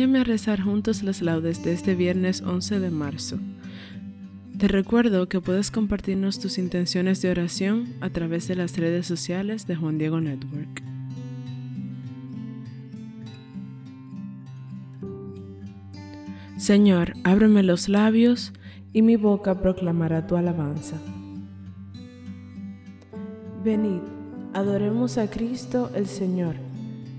Acompáñame a rezar juntos las laudes de este viernes 11 de marzo. Te recuerdo que puedes compartirnos tus intenciones de oración a través de las redes sociales de Juan Diego Network. Señor, ábreme los labios y mi boca proclamará tu alabanza. Venid, adoremos a Cristo el Señor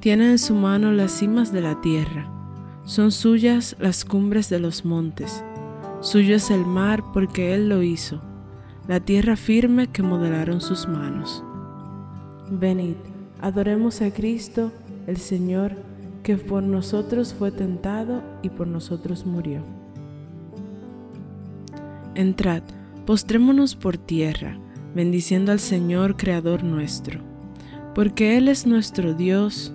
tiene en su mano las cimas de la tierra, son suyas las cumbres de los montes, suyo es el mar porque Él lo hizo, la tierra firme que modelaron sus manos. Venid, adoremos a Cristo, el Señor, que por nosotros fue tentado y por nosotros murió. Entrad, postrémonos por tierra, bendiciendo al Señor, Creador nuestro, porque Él es nuestro Dios,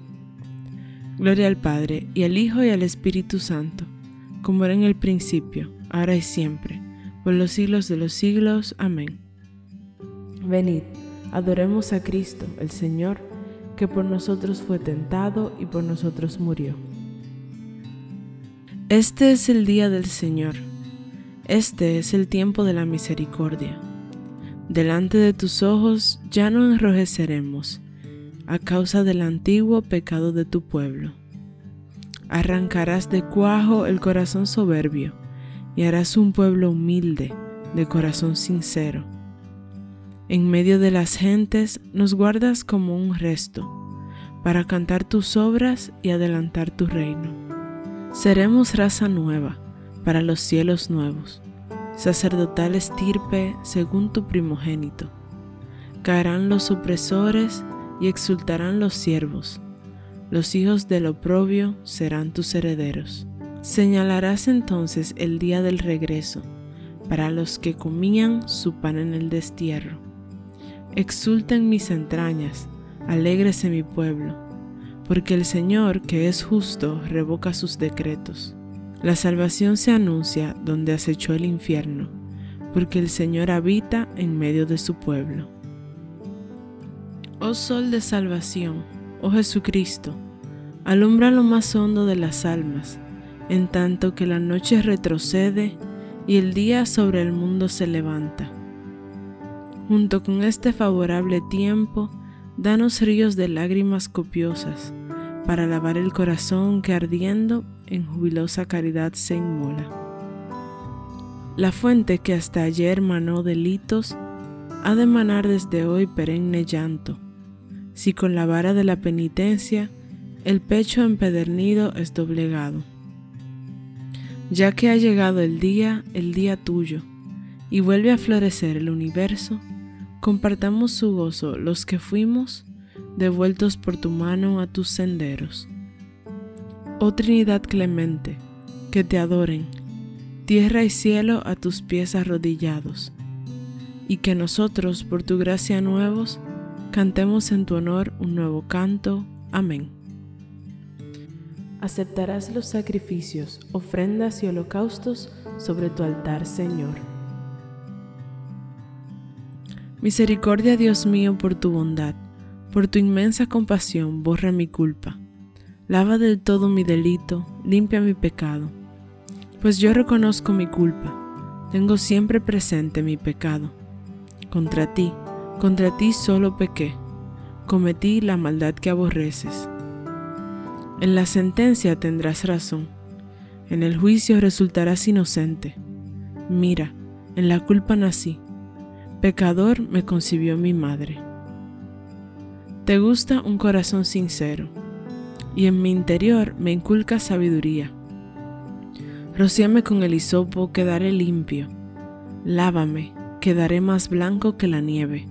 Gloria al Padre, y al Hijo, y al Espíritu Santo, como era en el principio, ahora y siempre, por los siglos de los siglos. Amén. Venid, adoremos a Cristo, el Señor, que por nosotros fue tentado y por nosotros murió. Este es el día del Señor, este es el tiempo de la misericordia. Delante de tus ojos ya no enrojeceremos a causa del antiguo pecado de tu pueblo. Arrancarás de cuajo el corazón soberbio y harás un pueblo humilde, de corazón sincero. En medio de las gentes nos guardas como un resto, para cantar tus obras y adelantar tu reino. Seremos raza nueva para los cielos nuevos, sacerdotal estirpe según tu primogénito. Caerán los opresores y exultarán los siervos. Los hijos del oprobio serán tus herederos. Señalarás entonces el día del regreso, para los que comían su pan en el destierro. Exulten mis entrañas, alégrese mi pueblo, porque el Señor, que es justo, revoca sus decretos. La salvación se anuncia donde acechó el infierno, porque el Señor habita en medio de su pueblo. Oh Sol de salvación, oh Jesucristo, alumbra lo más hondo de las almas, en tanto que la noche retrocede y el día sobre el mundo se levanta. Junto con este favorable tiempo, danos ríos de lágrimas copiosas, para lavar el corazón que ardiendo en jubilosa caridad se inmola. La fuente que hasta ayer manó delitos, ha de manar desde hoy perenne llanto, si con la vara de la penitencia el pecho empedernido es doblegado ya que ha llegado el día, el día tuyo, y vuelve a florecer el universo, compartamos su gozo los que fuimos devueltos por tu mano a tus senderos. Oh Trinidad clemente, que te adoren, tierra y cielo a tus pies arrodillados, y que nosotros, por tu gracia nuevos, cantemos en tu honor un nuevo canto. Amén aceptarás los sacrificios, ofrendas y holocaustos sobre tu altar, Señor. Misericordia, Dios mío, por tu bondad, por tu inmensa compasión, borra mi culpa. Lava del todo mi delito, limpia mi pecado. Pues yo reconozco mi culpa, tengo siempre presente mi pecado. Contra ti, contra ti solo pequé, cometí la maldad que aborreces en la sentencia tendrás razón, en el juicio resultarás inocente. Mira, en la culpa nací, pecador me concibió mi madre. Te gusta un corazón sincero, y en mi interior me inculca sabiduría. Rocíame con el hisopo, quedaré limpio. Lávame, quedaré más blanco que la nieve.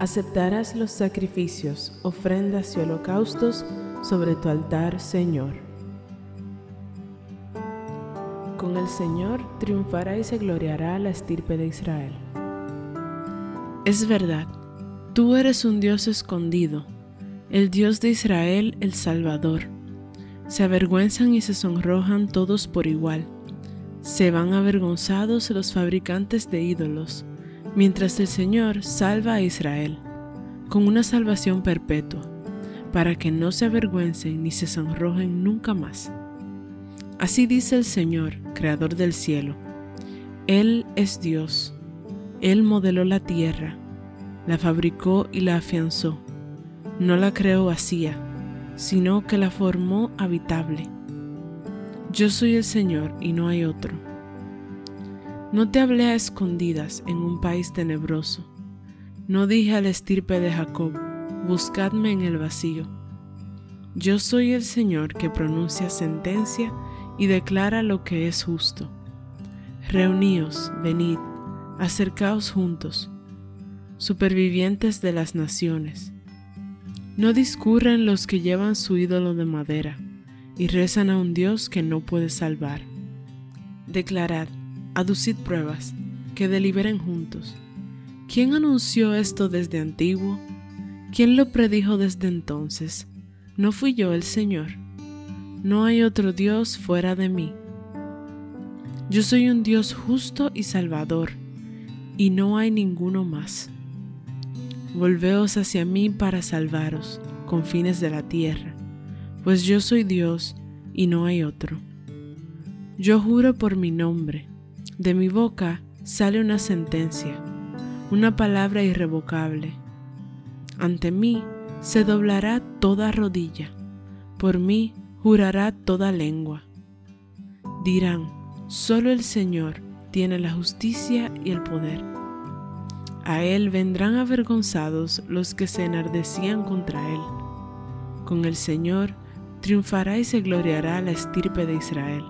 Aceptarás los sacrificios, ofrendas y holocaustos sobre tu altar, Señor. Con el Señor triunfará y se gloriará la estirpe de Israel. Es verdad, tú eres un Dios escondido, el Dios de Israel, el Salvador. Se avergüenzan y se sonrojan todos por igual. Se van avergonzados los fabricantes de ídolos mientras el Señor salva a Israel con una salvación perpetua, para que no se avergüencen ni se sonrojen nunca más. Así dice el Señor, Creador del cielo. Él es Dios. Él modeló la tierra, la fabricó y la afianzó. No la creó vacía, sino que la formó habitable. Yo soy el Señor y no hay otro. No te hablé a escondidas en un país tenebroso. No dije al estirpe de Jacob, buscadme en el vacío. Yo soy el Señor que pronuncia sentencia y declara lo que es justo. Reuníos, venid, acercaos juntos, supervivientes de las naciones. No discurren los que llevan su ídolo de madera y rezan a un Dios que no puede salvar. Declarad, aducid pruebas, que deliberen juntos. ¿Quién anunció esto desde antiguo? ¿Quién lo predijo desde entonces? ¿No fui yo el Señor? No hay otro Dios fuera de mí. Yo soy un Dios justo y salvador, y no hay ninguno más. Volveos hacia mí para salvaros, confines de la tierra, pues yo soy Dios y no hay otro. Yo juro por mi nombre, de mi boca sale una sentencia, una palabra irrevocable. Ante mí se doblará toda rodilla, por mí jurará toda lengua. Dirán, Solo el Señor tiene la justicia y el poder. A Él vendrán avergonzados los que se enardecían contra Él. Con el Señor triunfará y se gloriará la estirpe de Israel.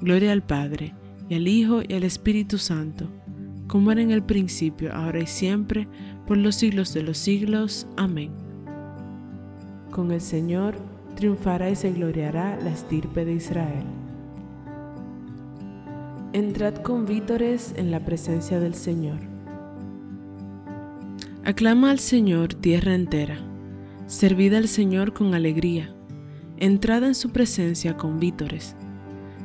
Gloria al Padre, y al Hijo, y al Espíritu Santo, como era en el principio, ahora y siempre, por los siglos de los siglos. Amén. Con el Señor triunfará y se gloriará la estirpe de Israel. Entrad con vítores en la presencia del Señor. Aclama al Señor tierra entera, servid al Señor con alegría, entrad en su presencia con vítores.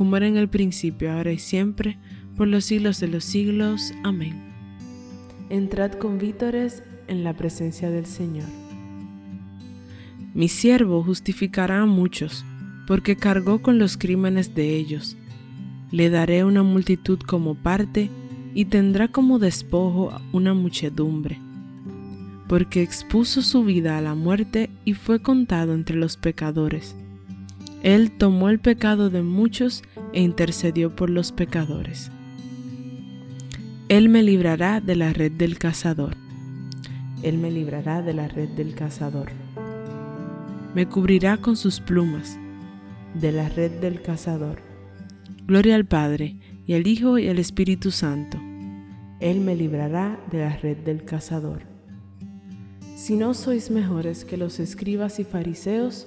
como era en el principio, ahora y siempre, por los siglos de los siglos. Amén. Entrad con vítores en la presencia del Señor. Mi siervo justificará a muchos, porque cargó con los crímenes de ellos le daré una multitud como parte y tendrá como despojo una muchedumbre, porque expuso su vida a la muerte y fue contado entre los pecadores. Él tomó el pecado de muchos e intercedió por los pecadores. Él me librará de la red del cazador. Él me librará de la red del cazador. Me cubrirá con sus plumas de la red del cazador Gloria al Padre, y al Hijo, y al Espíritu Santo. Él me librará de la red del cazador. Si no sois mejores que los escribas y fariseos,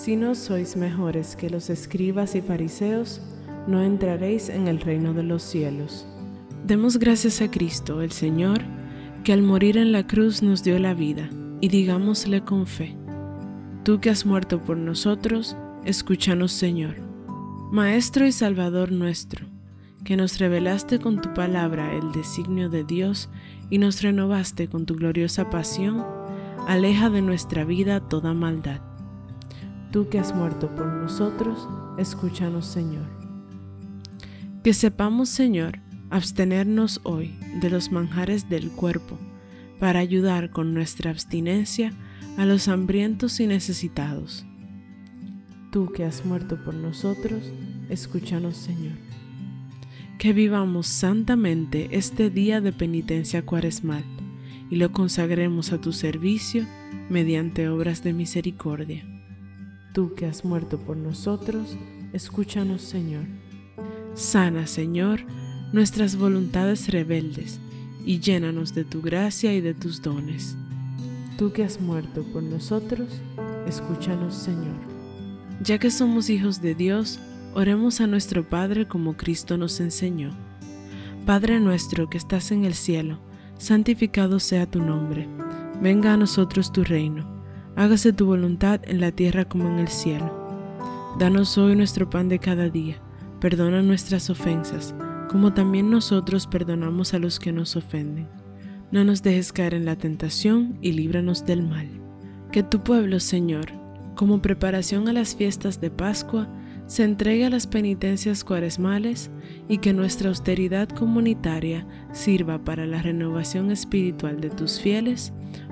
Si no sois mejores que los escribas y fariseos, no entraréis en el reino de los cielos. Demos gracias a Cristo, el Señor, que al morir en la cruz nos dio la vida, y digámosle con fe, Tú que has muerto por nosotros, escúchanos, Señor. Maestro y Salvador nuestro, que nos revelaste con tu palabra el designio de Dios y nos renovaste con tu gloriosa pasión, aleja de nuestra vida toda maldad. Tú que has muerto por nosotros, escúchanos Señor. Que sepamos Señor abstenernos hoy de los manjares del cuerpo, para ayudar con nuestra abstinencia a los hambrientos y necesitados. Tú que has muerto por nosotros, escúchanos Señor que vivamos santamente este día de penitencia cuaresmal y lo consagremos a tu servicio mediante obras de misericordia. Tú que has muerto por nosotros, escúchanos Señor. Sana, Señor, nuestras voluntades rebeldes y llénanos de tu gracia y de tus dones. Tú que has muerto por nosotros, escúchanos Señor. Ya que somos hijos de Dios, Oremos a nuestro Padre como Cristo nos enseñó. Padre nuestro que estás en el cielo, santificado sea tu nombre. Venga a nosotros tu reino. Hágase tu voluntad en la tierra como en el cielo. Danos hoy nuestro pan de cada día. Perdona nuestras ofensas, como también nosotros perdonamos a los que nos ofenden. No nos dejes caer en la tentación y líbranos del mal. Que tu pueblo, Señor, como preparación a las fiestas de Pascua, se entregue a las penitencias cuaresmales y que nuestra austeridad comunitaria sirva para la renovación espiritual de tus fieles,